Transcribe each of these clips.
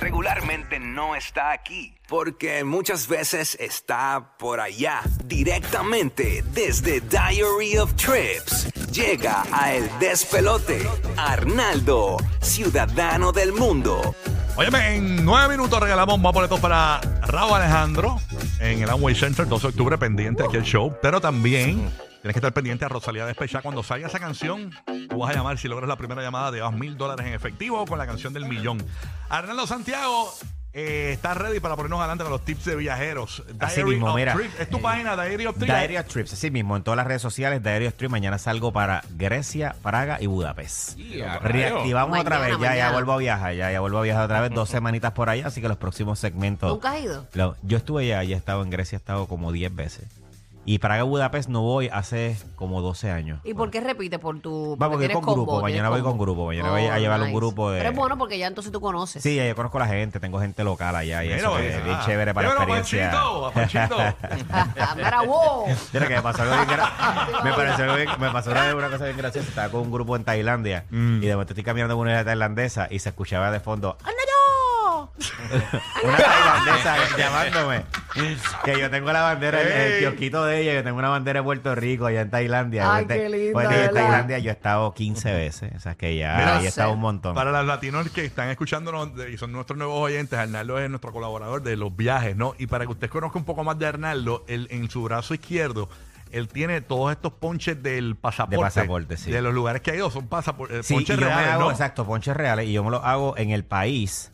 regularmente no está aquí, porque muchas veces está por allá, directamente desde Diary of Trips. Llega a El Despelote, Arnaldo, ciudadano del mundo. Óyeme, en nueve minutos regalamos más boletos para Raúl Alejandro en el Amway Center, 12 de octubre, pendiente aquí el show. Pero también tienes que estar pendiente a Rosalía Despechá. Cuando salga esa canción, tú vas a llamar. Si logras la primera llamada, te das mil dólares en efectivo con la canción del millón. Arnaldo Santiago. eh, ¿Estás ready para ponernos adelante con los tips de viajeros? Así Diary mismo, of mira. Trip. Es tu Eh, página, Diary of Trip. Diary of Trips, así mismo, en todas las redes sociales, Diary of Trips. Mañana salgo para Grecia, Praga y Budapest. Reactivamos Mañana, otra vez, ya, ya vuelvo a viajar, ya, ya vuelvo a viajar otra vez, dos semanitas por allá, así que los próximos segmentos. ¿Nunca has ido? Lo- yo estuve ya, ya he estado en Grecia, he estado como 10 veces. Y Praga Budapest no voy hace como 12 años. ¿Y por qué repite? Por tu. Va, porque tienes con grupo, combo, mañana voy con grupo, mañana voy a llevar un grupo de- Pero es bueno porque ya entonces tú conoces. Sí, ya yo conozco a la gente, tengo gente local allá y Mira, eso es bien ah, chévere para la llévalo a experiencia. Panchito, a Panchito. Mira, wow. Mira que me pasó algo bien me, pareció algo bien- me pasó una, una cosa bien graciosa. Estaba con un grupo en Tailandia y de momento estoy caminando por una isla tailandesa y se escuchaba de fondo ¡Arnaldo! una tailandesa llamándome. Que yo tengo la bandera, el, el kiosquito de ella, yo tengo una bandera de Puerto Rico allá en Tailandia. Ay, Pues, qué lindo, pues, en ¿verdad? Tailandia yo he estado 15 veces. O sea que ya Mira, ahí he estado un montón. Para los latinos que están escuchándonos de- y son nuestros nuevos oyentes, Arnaldo es nuestro colaborador de los viajes, ¿no? Y para que usted conozca un poco más de Arnaldo, él, en su brazo izquierdo, él tiene todos estos ponches del pasaporte. De pasaporte, sí. De los lugares que ha ido, son pasaportes, Sí, y ponches yo me reales, hago, ¿no? exacto, ponches reales y yo me los hago en el país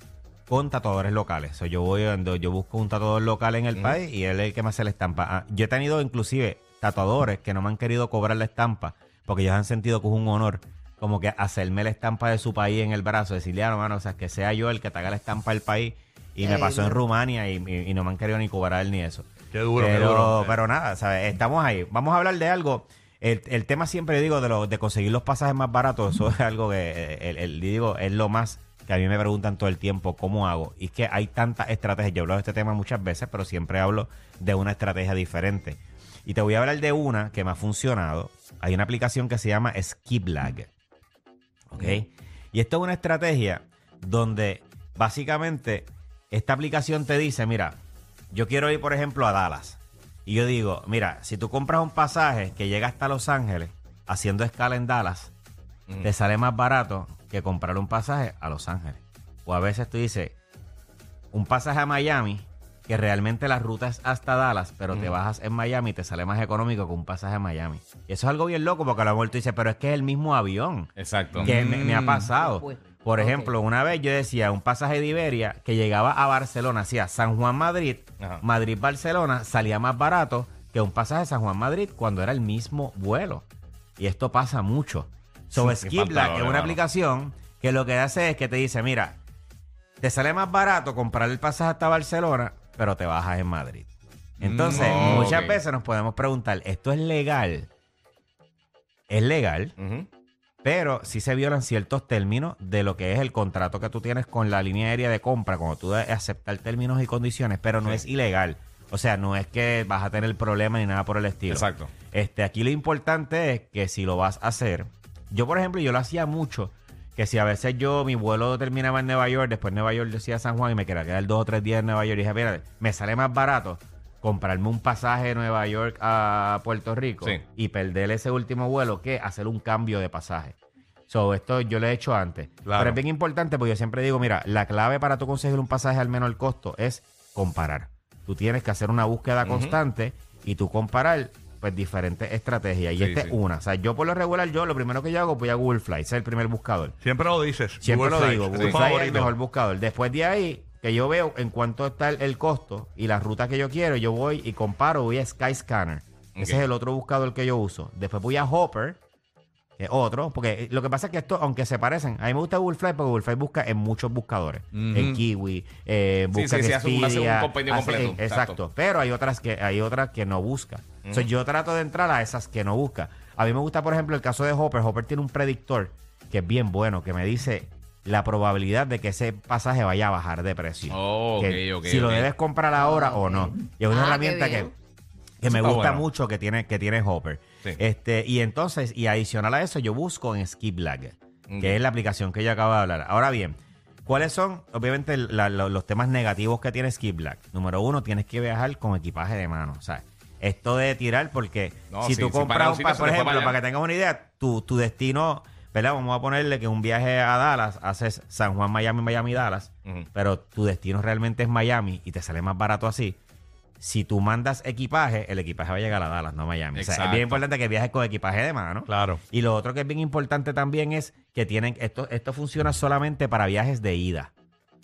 con tatuadores locales. O sea, yo voy yo busco un tatuador local en el país y él es el que me hace la estampa. Ah, yo he tenido inclusive tatuadores que no me han querido cobrar la estampa porque ellos han sentido que es un honor como que hacerme la estampa de su país en el brazo, decirle, ah, no, mano, o sea, que sea yo el que te haga la estampa del país. Y me Qué pasó en. Rumania y, y- y no me han querido ni cobrar ni eso. Qué duro, qué pero, duro. Pero nada, ¿sabes? Estamos ahí. Vamos a hablar de algo. El, el tema siempre, digo, de, lo, de conseguir los pasajes más baratos, eso es algo que, eh, el, el- digo, es lo más que a mí me preguntan todo el tiempo, ¿cómo hago? Y es que hay tantas estrategias. Yo he hablado de este tema muchas veces, pero siempre hablo de una estrategia diferente. Y te voy a hablar de una que me ha funcionado. Hay una aplicación que se llama Skiplag. ¿Ok? Y esto es una estrategia donde básicamente esta aplicación te dice, mira, yo quiero ir, por ejemplo, a Dallas. Y yo digo, mira, si tú compras un pasaje que llega hasta Los Ángeles haciendo escala en Dallas, te sale más barato que comprar un pasaje a Los Ángeles. O a veces tú dices, un pasaje a Miami, que realmente la ruta es hasta Dallas, pero te bajas en Miami y te sale más económico que un pasaje a Miami. Y eso es algo bien loco porque a lo mejor tú dices, pero es que es el mismo avión Exacto. que me, me ha pasado. Pues, Por ejemplo, una vez yo decía un pasaje de Iberia que llegaba a Barcelona, hacía San Juan Madrid, Ajá. Madrid Barcelona, salía más barato que un pasaje de San Juan Madrid cuando era el mismo vuelo. Y esto pasa mucho. So, Sí, Skiplag falta es una mano. aplicación que lo que hace es que te dice, mira, te sale más barato comprar el pasaje hasta Barcelona, pero te bajas en Madrid. Entonces, Mm, muchas veces nos podemos preguntar, ¿esto es legal? ¿Es legal? Pero sí se violan ciertos términos de lo que es el contrato que tú tienes con la línea aérea de compra, cuando tú debes aceptar términos y condiciones, pero no Sí. es ilegal. O sea, no es que vas a tener problema ni nada por el estilo. Exacto. Este, aquí lo importante es que si lo vas a hacer, yo por ejemplo, yo lo hacía mucho, que si a veces yo, mi vuelo terminaba en Nueva York, después Nueva York decía San Juan y me quería quedar dos o tres días en Nueva York y dije, mira, me sale más barato comprarme un pasaje de Nueva York a Puerto Rico Sí. y perder ese último vuelo que hacer un cambio de pasaje. So, esto yo lo he hecho antes. Claro. Pero es bien importante porque yo siempre digo, mira, la clave para tú conseguir un pasaje al menor costo es comparar. Tú tienes que hacer una búsqueda constante y tú comparar pues diferentes estrategias. Y Sí, esta sí. es una. O sea, yo por lo regular, yo lo primero que yo hago, voy a Google Flights, es el primer buscador. Siempre lo dices. Siempre Google lo digo, Google Flights es el mejor buscador. Después de ahí, que yo veo en cuánto está el, el costo y la ruta que yo quiero, yo voy y comparo, voy a Skyscanner. Ese es el otro buscador que yo uso. Después voy a Hopper, es otro, porque lo que pasa es que esto, aunque se parecen, a mí me gusta Google Flights porque Google busca en muchos buscadores. En Kiwi, eh, Sí, busca sí, en sí, hace un- hace un Expedia, compendio hace- completo, eh, exacto. exacto. Pero hay otras que hay otras que no busca. O sea, yo trato de entrar a esas que no busca. A mí me gusta, por ejemplo, el caso de Hopper. Hopper tiene un predictor que es bien bueno, que me dice la probabilidad de que ese pasaje vaya a bajar de precio. Oh, Que ok, ok, si lo debes comprar ahora o no. Y es una Ah, herramienta que, que me gusta bueno. mucho que tiene, que tiene Hopper. Sí. Este, y entonces, y adicional a eso, yo busco en Skiplag, Ok. que es la aplicación que yo acabo de hablar. Ahora bien, ¿Cuáles son, obviamente, la- los temas negativos que tiene Skip Black? Número uno, tienes que viajar con equipaje de mano. O sea, esto de tirar, porque No, si sí, tú si para compras, un un sitio pa- se por ejemplo, para para que tengas una idea, tu, tu destino, ¿verdad? Vamos a ponerle que un viaje a Dallas haces San Juan, Miami, Miami, Dallas, pero tu destino realmente es Miami y te sale más barato así. Si tú mandas equipaje, el equipaje va a llegar a Dallas, no a Miami. O sea, es bien importante que viajes con equipaje de mano. Claro. Y lo otro que es bien importante también es que tienen, esto, esto funciona solamente para viajes de ida.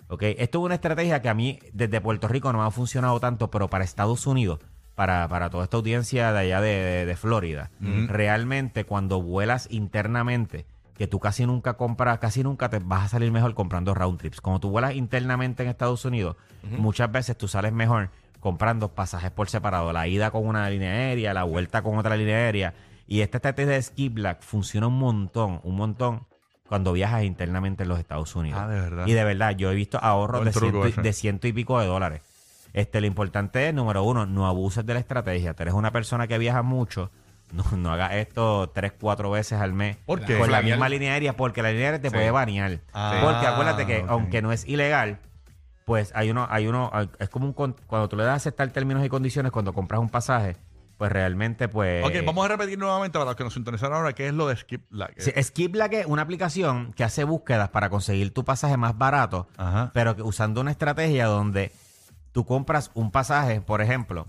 ¿Ok? Esto es una estrategia que a mí desde Puerto Rico no me ha funcionado tanto, pero para Estados Unidos, para, para toda esta audiencia de allá de, de- de Florida, realmente cuando vuelas internamente, que tú casi nunca compras, casi nunca te vas a salir mejor comprando round trips. Cuando tú vuelas internamente en Estados Unidos, muchas veces tú sales mejor comprando pasajes por separado, la ida con una línea aérea, la vuelta con otra línea aérea. Y esta estrategia de Skip Black funciona un montón, un montón cuando viajas internamente en los Estados Unidos. Ah, de verdad. Y de verdad, yo he visto ahorros de ciento, y- de ciento y pico de dólares. Este, lo importante es, número uno, no abuses de la estrategia. Tú eres una persona que viaja mucho. No, no hagas esto tres, cuatro veces al mes ¿Por qué? con la misma línea aérea, porque la línea aérea te Sí. puede banear. Ah, porque acuérdate que, aunque no es ilegal, pues hay uno, hay uno, es como un cuando tú le das a aceptar términos y condiciones cuando compras un pasaje, pues realmente, pues. Ok, vamos a repetir nuevamente para los que nos sintonizaron ahora qué es lo de Skip. Sí, Skip Black es una aplicación que hace búsquedas para conseguir tu pasaje más barato, Ajá. pero que usando una estrategia donde tú compras un pasaje, por ejemplo,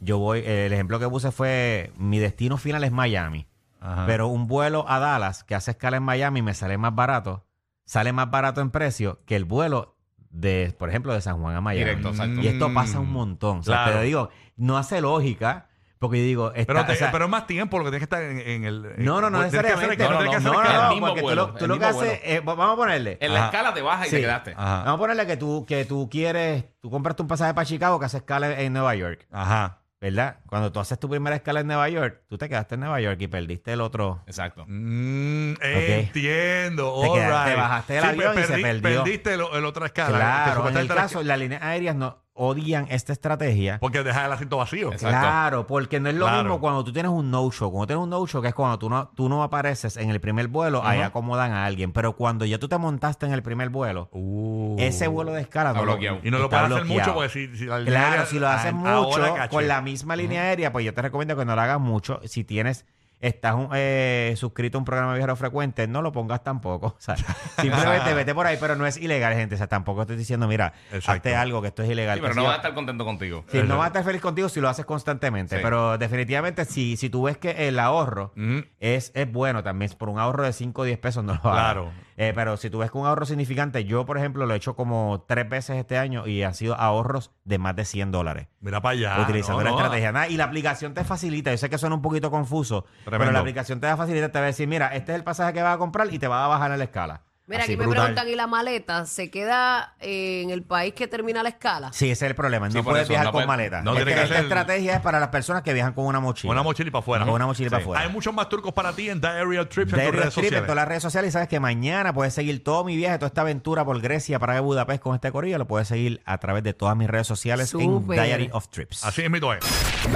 yo voy, el ejemplo que puse fue mi destino final es Miami, Ajá. pero un vuelo a Dallas que hace escala en Miami me sale más barato, sale más barato en precio que el vuelo de, por ejemplo, de San Juan a Miami. Directo, exacto. Y esto pasa un montón. O sea, Claro. te digo, no hace lógica, porque yo digo, está- pero, te- o sea, pero es más tiempo lo que tienes que estar en, en el. en- no, no, no tienes que hacer necesariamente. escala, No, tienes que no, hacer no, no, escala. no, el mismo porque tú vuelo, lo, tú el lo que mismo haces, eh, vamos a ponerle. En la Ajá. escala te bajas y Sí. te quedaste. Ajá. Vamos a ponerle que tú, que tú quieres, tú compraste un pasaje para Chicago que hace escala en Nueva York, Ajá. ¿Verdad? Cuando tú haces tu primera escala en Nueva York, tú te quedaste en Nueva York y perdiste el otro. Exacto. Mm, entiendo. Te quedaste- right. te bajaste del avión y se perdió. Perdiste el, el otra escala. claro, en el caso, las líneas aéreas no odian esta estrategia. Porque deja el asiento vacío. Exacto. Claro, porque no es lo Claro. mismo cuando tú tienes un no-show. Cuando tienes un no-show, que es cuando tú no, tú no apareces en el primer vuelo, ahí acomodan a alguien. Pero cuando ya tú te montaste en el primer vuelo, Uh. ese vuelo de escala Está no lo- bloqueado. Y no lo puedes hacer mucho porque si, si la línea Claro, aérea- si lo haces mucho con la misma línea aérea, pues yo te recomiendo que no lo hagas mucho. Si tienes, estás un- eh, suscrito a un programa de viajero frecuente, no lo pongas tampoco. O sea, simplemente vete por ahí, pero no es ilegal, gente. O sea, tampoco estoy diciendo, mira, Exacto. hazte algo que esto es ilegal. Sí, pero no vas a estar contento contigo. Sí, no vas a estar feliz contigo si lo haces constantemente, Sí. pero definitivamente si, si tú ves que el ahorro es, es bueno también, por un ahorro de 5 o 10 pesos no lo hagas. Claro. Eh, pero si tú ves que un ahorro significante, yo por ejemplo lo he hecho como tres veces este año y han sido ahorros de más de 100 dólares. Mira para allá. utilizando no, la no. estrategia. Nada, y la aplicación te facilita. Yo sé que suena un poquito confuso, pero la aplicación te va a facilitar. Te va a decir, mira, este es el pasaje que vas a comprar y te va a bajar en la escala. Mira, Así, aquí me preguntan, ¿y la maleta se queda eh, en el país que termina la escala? Sí, ese es el problema. Sí, No por puedes eso, viajar no con puede- maleta. no, Este- tiene que esta estrategia es para las personas que viajan con una mochila. Una mochila y para afuera. Con una mochila para afuera. Hay muchos más trucos para ti en Diary of Trips en Diario tus redes Trip en sociales. todas las redes sociales y sabes que mañana puedes seguir todo mi viaje, toda esta aventura por Grecia, Praga y Budapest con este corillo. Lo puedes seguir a través de todas mis redes sociales en Súper. Diary of Trips. Así es mi es.